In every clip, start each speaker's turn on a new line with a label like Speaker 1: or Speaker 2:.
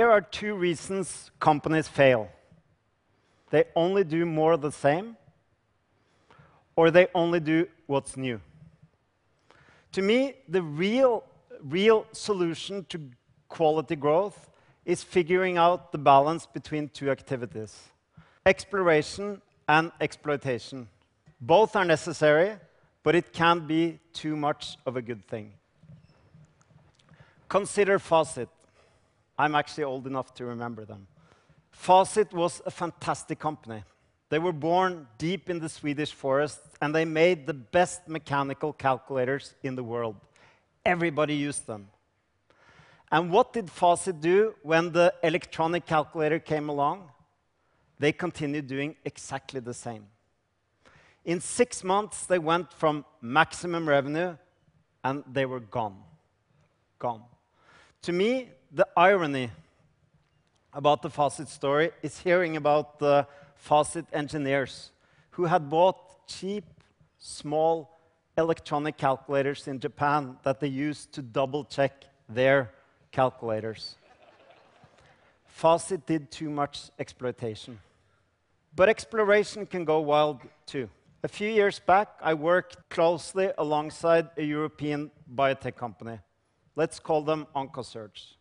Speaker 1: Here are two reasons companies fail. They only do more of the same, or they only do what's new. To me, the real, real solution to quality growth is figuring out the balance between two activities: exploration and exploitation. Both are necessary, but it can't be too much of a good thing. Consider Facit. I'm actually old enough to remember them. Facit was a fantastic company. They were born deep in the Swedish forest, and they made the best mechanical calculators in the world. Everybody used them. And what did Facit do when the electronic calculator came along? They continued doing exactly the same. In six months, they went from maximum revenue, and they were gone. Gone. To me, the irony about the Facit story is hearing about the Facit engineers who had bought cheap, small electronic calculators in Japan that they used to double-check their calculators. Facit did too much exploitation. But exploration can go wild, too. A few years back, I worked closely alongside a European biotech company. Let's call them OncoSearch.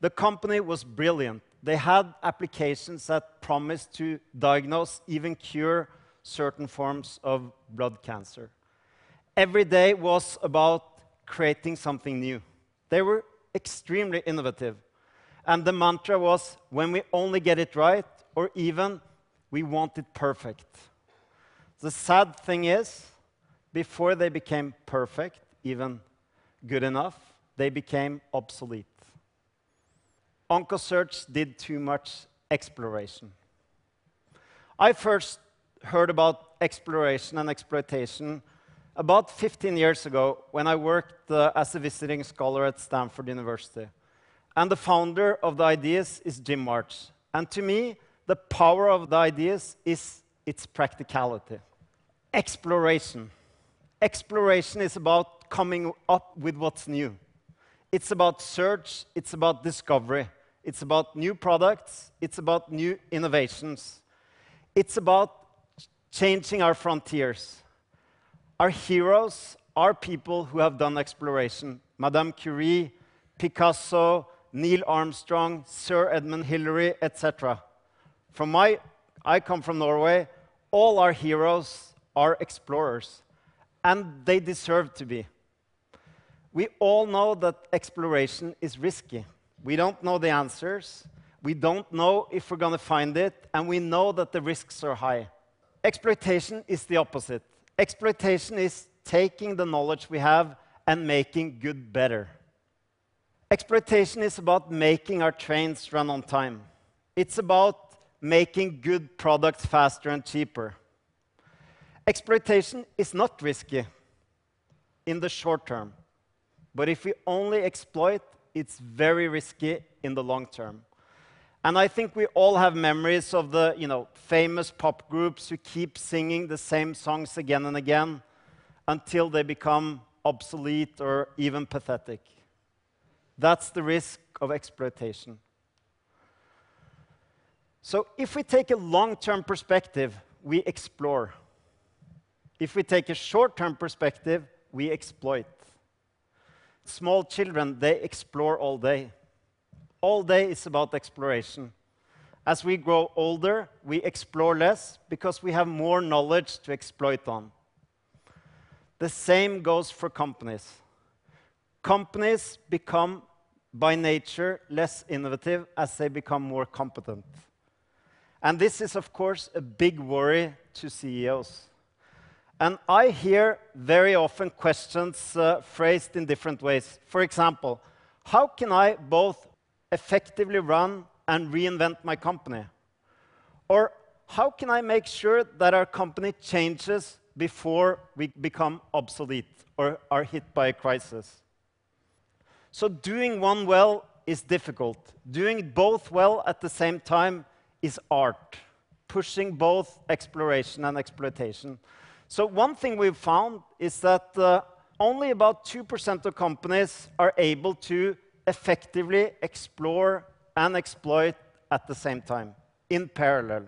Speaker 1: The company was brilliant. They had applications that promised to diagnose, even cure, certain forms of blood cancer. Every day was about creating something new. They were extremely innovative, and the mantra was, "When we only get it right," or even, "We want it perfect." The sad thing is, before they became perfect, even good enough, they became obsolete. OncoSearch did too much exploration. I first heard about exploration and exploitation about 15 years ago when I worked uh, as a visiting scholar at Stanford University, and the founder of the ideas is Jim March. And to me, the power of the ideas is its practicality. Exploration. Exploration is about coming up with what's new. It's about search, it's about discovery, it's about new products, it's about new innovations. It's about changing our frontiers. Our heroes are people who have done exploration: Madame Curie, Picasso, Neil Armstrong, Sir Edmund Hillary, et cetera. I come from Norway. All our heroes are explorers, and they deserve to be. We all know that exploration is risky. We don't know the answers, we don't know if we're gonna find it, and we know that the risks are high. Exploitation is the opposite. Exploitation is taking the knowledge we have and making good better. Exploitation is about making our trains run on time. It's about making good products faster and cheaper. Exploitation is not risky in the short term, but if we only exploit, it's very risky in the long term. And I think we all have memories of the, you know, famous pop groups who keep singing the same songs again and again until they become obsolete or even pathetic. That's the risk of exploitation. So if we take a long-term perspective, we explore. If we take a short-term perspective, we exploit. Small children, they explore all day. All day is about exploration. As we grow older, we explore less because we have more knowledge to exploit on. The same goes for companies. Companies become, by nature, less innovative as they become more competent. And this is, of course, a big worry to CEOs. And I hear very often questions uh, phrased in different ways. For example, "How can I both effectively run and reinvent my company?" Or, "How can I make sure that our company changes before we become obsolete or are hit by a crisis?" So doing one well is difficult. Doing both well at the same time is art, pushing both exploration and exploitation. So one thing we've found is that uh, only about 2% of companies are able to effectively explore and exploit at the same time, in parallel.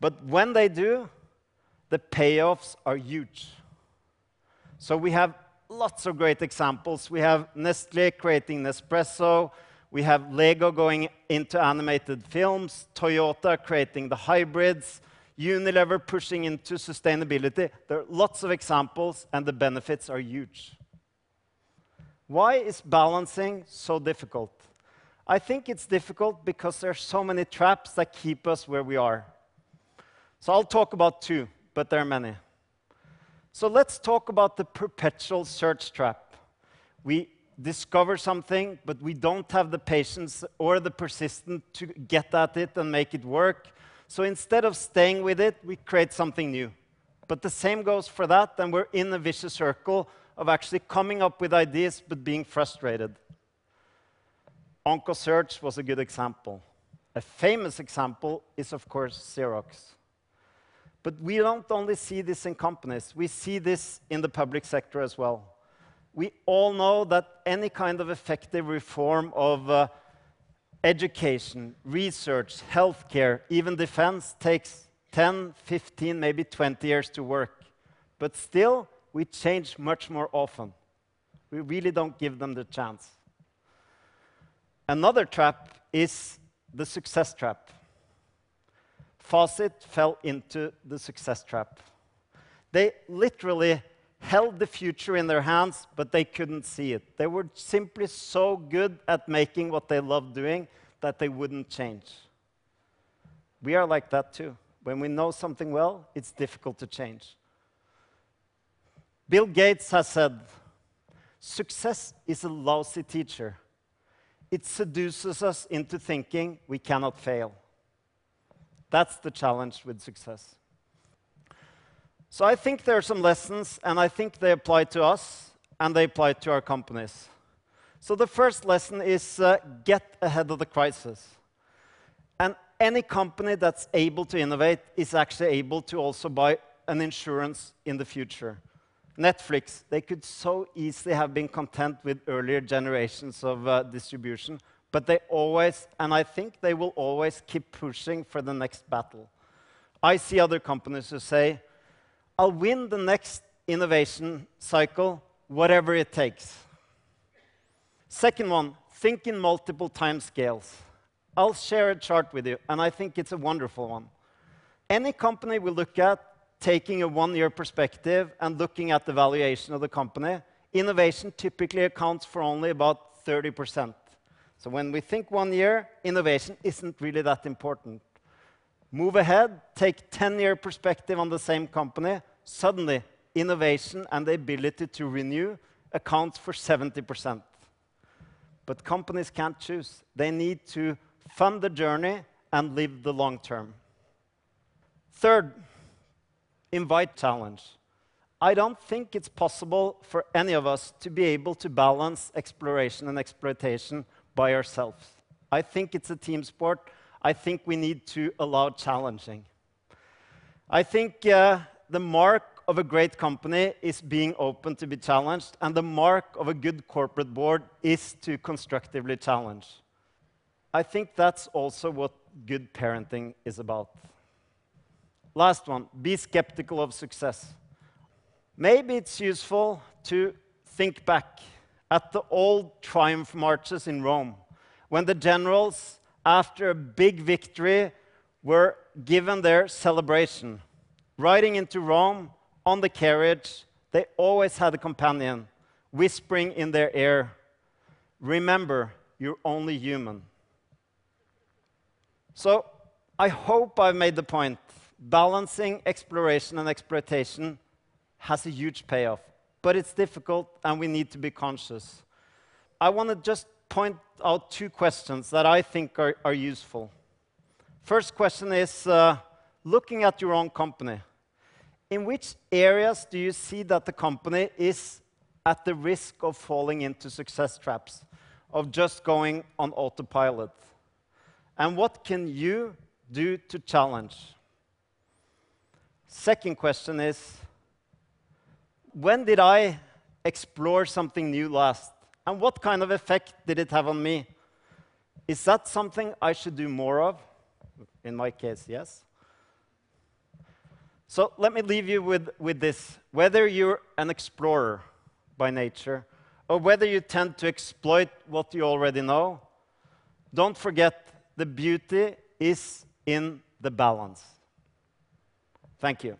Speaker 1: But when they do, the payoffs are huge. So we have lots of great examples. We have Nestlé creating Nespresso. We have Lego going into animated films, Toyota creating the hybrids, Unilever pushing into sustainability. There are lots of examples, and the benefits are huge. Why is balancing so difficult? I think it's difficult because there are so many traps that keep us where we are. So I'll talk about two, but there are many. So let's talk about the perpetual search trap. We discover something, but we don't have the patience or the persistence to get at it and make it work. So instead of staying with it, we create something new. But the same goes for that, and we're in a vicious circle of actually coming up with ideas but being frustrated. OncoSearch was a good example. A famous example is, of course, Xerox. But we don't only see this in companies, we see this in the public sector as well. We all know that any kind of effective reform of uh, education, research, healthcare, even defense takes 10, 15, maybe 20 years to work. But still, we change much more often. We really don't give them the chance. Another trap is the success trap. Facit fell into the success trap. They literally held the future in their hands, but they couldn't see it. They were simply so good at making what they loved doing that they wouldn't change. We are like that too. When we know something well, it's difficult to change. Bill Gates has said, success is a lousy teacher. It seduces us into thinking we cannot fail. That's the challenge with success. So I think there are some lessons, and I think they apply to us, and they apply to our companies. So the first lesson is uh, get ahead of the crisis. And any company that's able to innovate is actually able to also buy an insurance in the future. Netflix, they could so easily have been content with earlier generations of uh, distribution, but they always, and I think they will always keep pushing for the next battle. I see other companies who say, I'll win the next innovation cycle, whatever it takes. Second one, think in multiple time scales. I'll share a chart with you, and I think it's a wonderful one. Any company we look at, taking a one-year perspective and looking at the valuation of the company, innovation typically accounts for only about 30%. So when we think one year, innovation isn't really that important. Move ahead, take 10-year perspective on the same company, suddenly innovation and the ability to renew accounts for 70%. But companies can't choose. They need to fund the journey and live the long term. Third, invite challenge. I don't think it's possible for any of us to be able to balance exploration and exploitation by ourselves. I think it's a team sport. I think we need to allow challenging. I think uh, the mark of a great company is being open to be challenged, and the mark of a good corporate board is to constructively challenge. I think that's also what good parenting is about. Last one, be skeptical of success. Maybe it's useful to think back at the old triumph marches in Rome, when the generals, after a big victory, were given their celebration. Riding into Rome on the carriage, they always had a companion whispering in their ear, Remember, you're only human. So I hope I've made the point balancing exploration and exploitation has a huge payoff, but it's difficult and we need to be conscious. I want to just point out two questions that I think are, are useful. First question is uh, looking at your own company. In which areas do you see that the company is at the risk of falling into success traps, of just going on autopilot? And what can you do to challenge? Second question is, when did I explore something new last? And what kind of effect did it have on me? Is that something I should do more of? In my case, yes. So let me leave you with, with this. Whether you're an explorer by nature or whether you tend to exploit what you already know, don't forget the beauty is in the balance. Thank you.